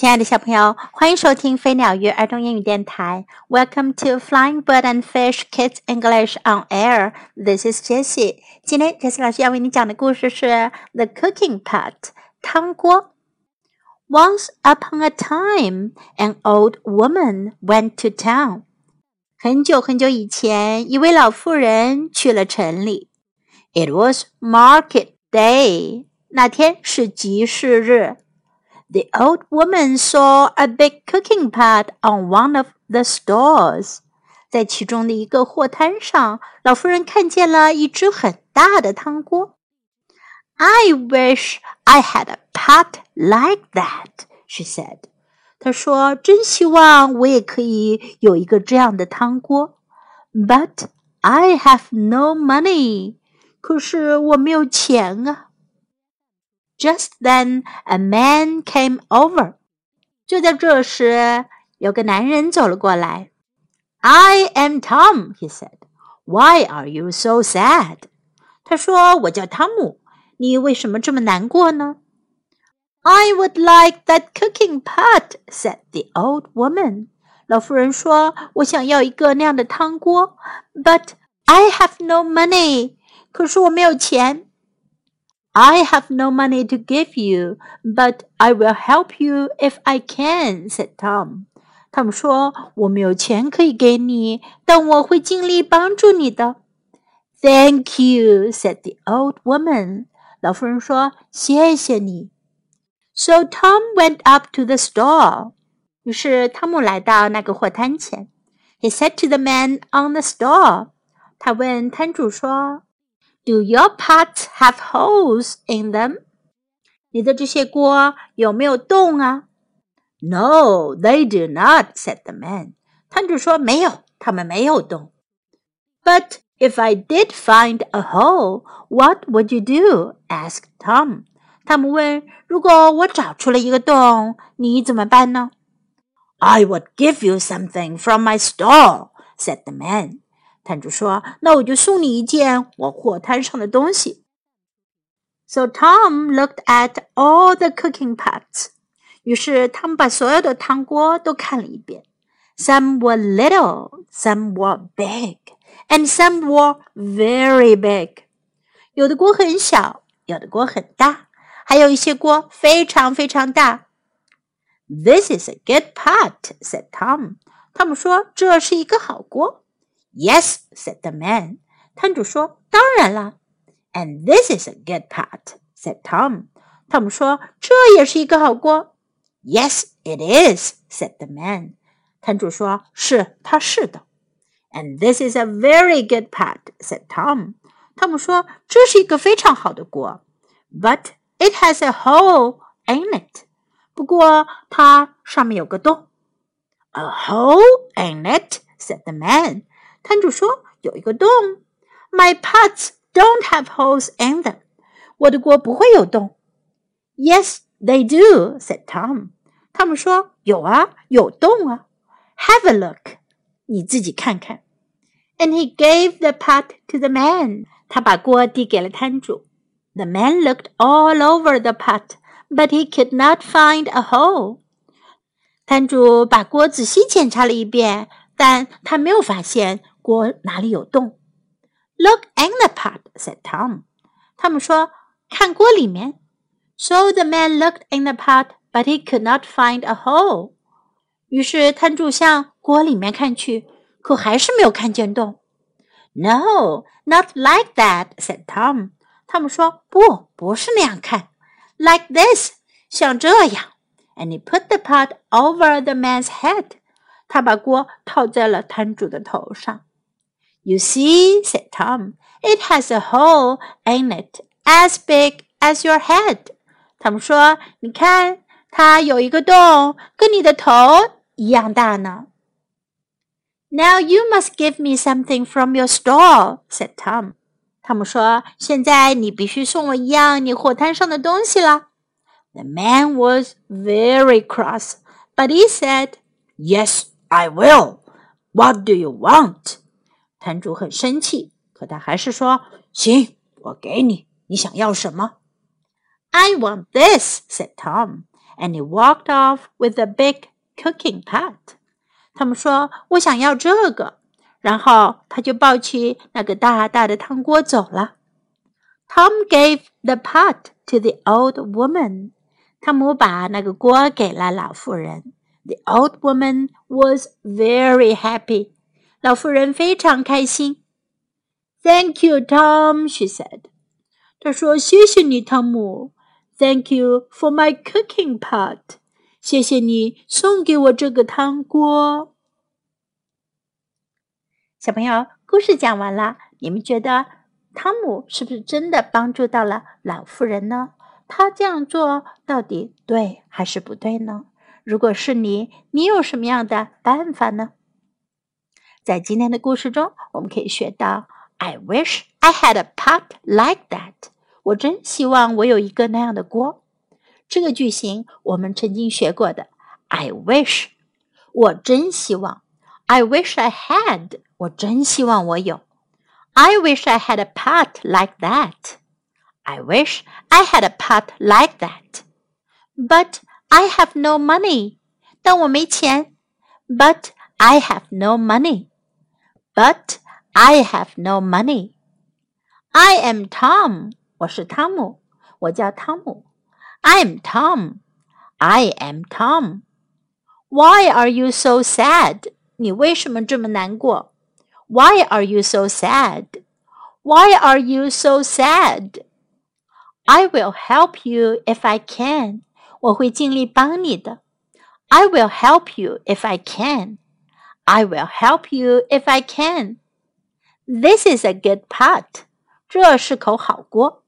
亲爱的小朋友，欢迎收听飞鸟鱼儿童英语电台。Welcome to Flying Bird and Fish Kids English on Air. This is Jessie. 今天 Jessie 老师要为你讲的故事是《The Cooking Pot》汤锅。Once upon a time, an old woman went to town. 很久很久以前，一位老妇人去了城里。It was market day. 那天是集市日。the old woman saw a big cooking pot on one of the stalls. 在其中的一个货摊上，老妇人看见了一只很大的汤锅。I wish I had a pot like that, she said. 她说：“真希望我也可以有一个这样的汤锅。But I have no money. 可是我没有钱啊。” Just then, a man came over. 就在这时，有个男人走了过来。I am Tom, he said. Why are you so sad? 他说：“我叫汤姆，你为什么这么难过呢？” I would like that cooking pot, said the old woman. 老妇人说：“我想要一个那样的汤锅，but I have no money. 可是我没有钱。” I have no money to give you, but I will help you if I can," said Tom. 汤姆说：“我没有钱可以给你，但我会尽力帮助你的。” Thank you," said the old woman. 老妇人说：“谢谢你。” So Tom went up to the stall. 于是汤姆来到那个货摊前。He said to the man on the stall. 他问摊主说。 do your pots have holes in them? 你的这些锅有没有洞啊？No, they do not," said the man. 摊主说没有，他们没有洞。But if I did find a hole, what would you do? asked Tom. 汤姆问：“如果我找出了一个洞，你怎么办呢？”I would give you something from my store," said the man. 摊主说：“那我就送你一件我货摊上的东西。” So Tom looked at all the cooking pots. 于是他们把所有的汤锅都看了一遍。Some were little, some were big, and some were very big. 有的锅很小，有的锅很大，还有一些锅非常非常大。This is a good pot," said Tom. 他们说：“这是一个好锅。” Yes, said the man. 摊主说：“当然啦。” And this is a good pot, said Tom. 汤姆说：“这也是一个好锅。” Yes, it is, said the man. 摊主说：“是，它是的。” And this is a very good pot, said Tom. 汤姆说：“这是一个非常好的锅。” But it has a hole in it. 不过它上面有个洞。A hole in it, said the man. 摊主说：“有一个洞。” My pots don't have holes in them. 我的锅不会有洞。Yes, they do," said Tom. 他们说：“有啊，有洞啊。” Have a look. 你自己看看。And he gave the pot to the man. 他把锅递给了摊主。The man looked all over the pot, but he could not find a hole. 摊主把锅仔细检查了一遍，但他没有发现 锅哪里有洞？Look in the pot," said Tom. 他们说：“看锅里面。” So the man looked in the pot, but he could not find a hole. 于是摊主向锅里面看去，可还是没有看见洞。No, not like that," said Tom. 他们说：“不，不是那样看，like this，像这样。” And he put the pot over the man's head. 他把锅套在了摊主的头上。 you see, said Tom, it has a hole in it as big as your head. 他们说：“你看，它有一个洞，跟你的头一样大呢。” Now you must give me something from your stall," said Tom. 他们说：“现在你必须送我一样你货摊上的东西了。” The man was very cross, but he said, "Yes, I will. What do you want?" 摊主很生气，可他还是说：“行，我给你。你想要什么 I want this, said Tom, and he walked off with a big cooking pot. 他们说：“我想要这个。”然后他就抱起那个大大的汤锅走了。Tom gave the pot to the old woman. 汤姆把那个锅给了老妇人。The old woman was very happy. 老妇人非常开心。Thank you, Tom, she said. 她说：“谢谢你，汤姆。Thank you for my cooking pot. 谢谢你送给我这个汤锅。”小朋友，故事讲完了，你们觉得汤姆是不是真的帮助到了老妇人呢？他这样做到底对还是不对呢？如果是你，你有什么样的办法呢？在今天的故事中，我们可以学到：“I wish I had a pot like that。”我真希望我有一个那样的锅。这个句型我们曾经学过的。“I wish”，我真希望。I wish I had，我真希望我有。I wish I had a pot like that. I wish I had a pot like that. But I have no money. 但我没钱。But I have no money. But I have no money. I am Tom. 我是汤姆，我叫汤姆。I am Tom. I am Tom. Why are you so sad? 你为什么这么难过？Why are you so sad? Why are you so sad? I will help you if I can. 我会尽力帮你的。I will help you if I can. I will help you if I can. This is a good pot. 这是口好锅。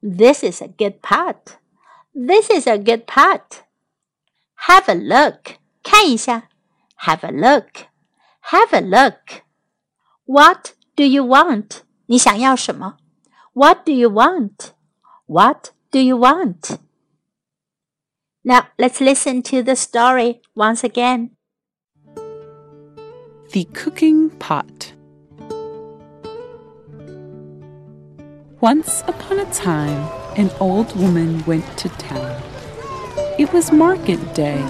This is a good pot. This is a good pot. Have a look. 看一下。Have a look. Have a look. What do you want? 你想要什么？What do you want? What do you want? Now let's listen to the story once again. The Cooking Pot. Once upon a time, an old woman went to town. It was market day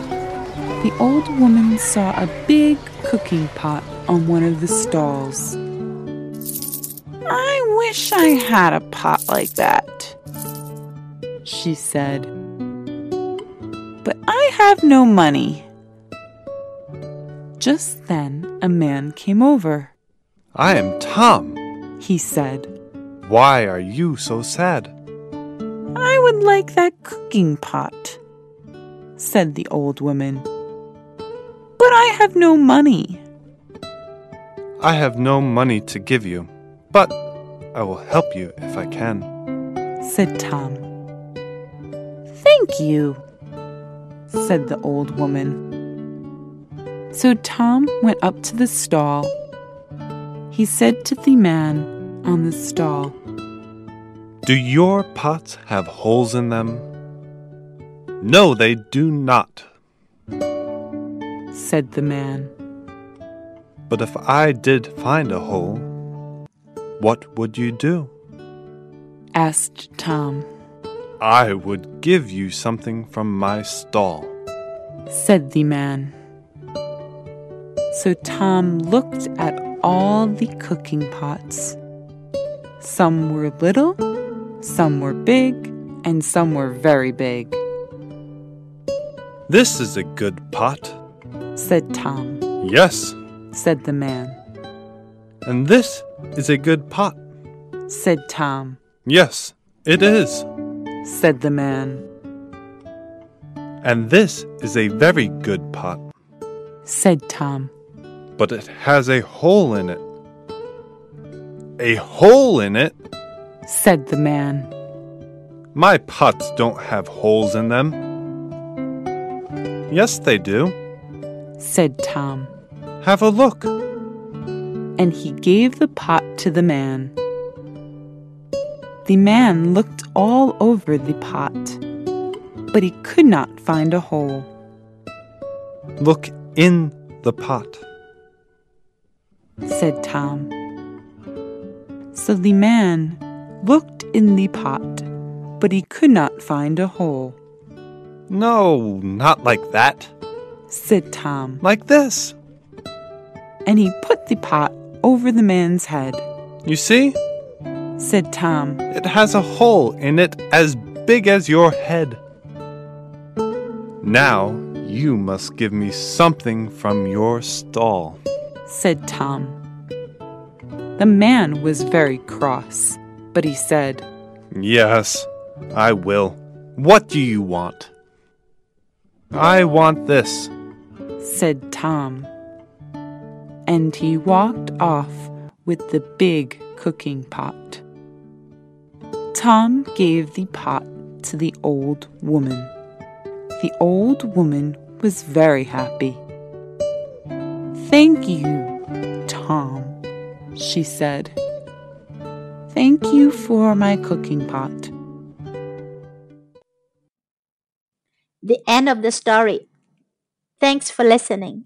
the old woman saw a big cooking pot on one of the stalls. I wish I had a pot like that, she said. But I have no money. Just then, a man came over. I am Tom, he said. Why are you so sad? I would like that cooking pot, said the old woman. But I have no money. I have no money to give you, but I will help you if I can, said Tom. Thank you, said the old woman. So Tom went up to the stall. He said to the man on the stall, Do your pots have holes in them? No, they do not, said the man. But if I did find a hole, what would you do? asked Tom. I would give you something from my stall, said the man. So Tom looked at all the cooking pots. Some were little, some were big, and some were very big. This is a good pot, said Tom. Yes, said the man. And this is a good pot, said Tom. Yes, it is, said the man. And this is a very good pot, said Tom. But it has a hole in it. A hole in it? said the man. My pots don't have holes in them. Yes, they do said Tom. Have a look. And he gave the pot to the man. The man looked all over the pot, but he could not find a hole. Look in the pot, said Tom. So the man looked in the pot, but he could not find a hole. No, not like that. Said Tom, Like this. and he put the pot over the man's head. You see? Said Tom, It has a hole in it as big as your head. Now you must give me something from your stall. Said Tom. The man was very cross, but he said, Yes, I will. What do you want? I want this. said Tom. And he walked off with the big cooking pot. Tom gave the pot to the old woman. The old woman was very happy. Thank you, Tom, she said. Thank you for my cooking pot. The end of the story. Thanks for listening.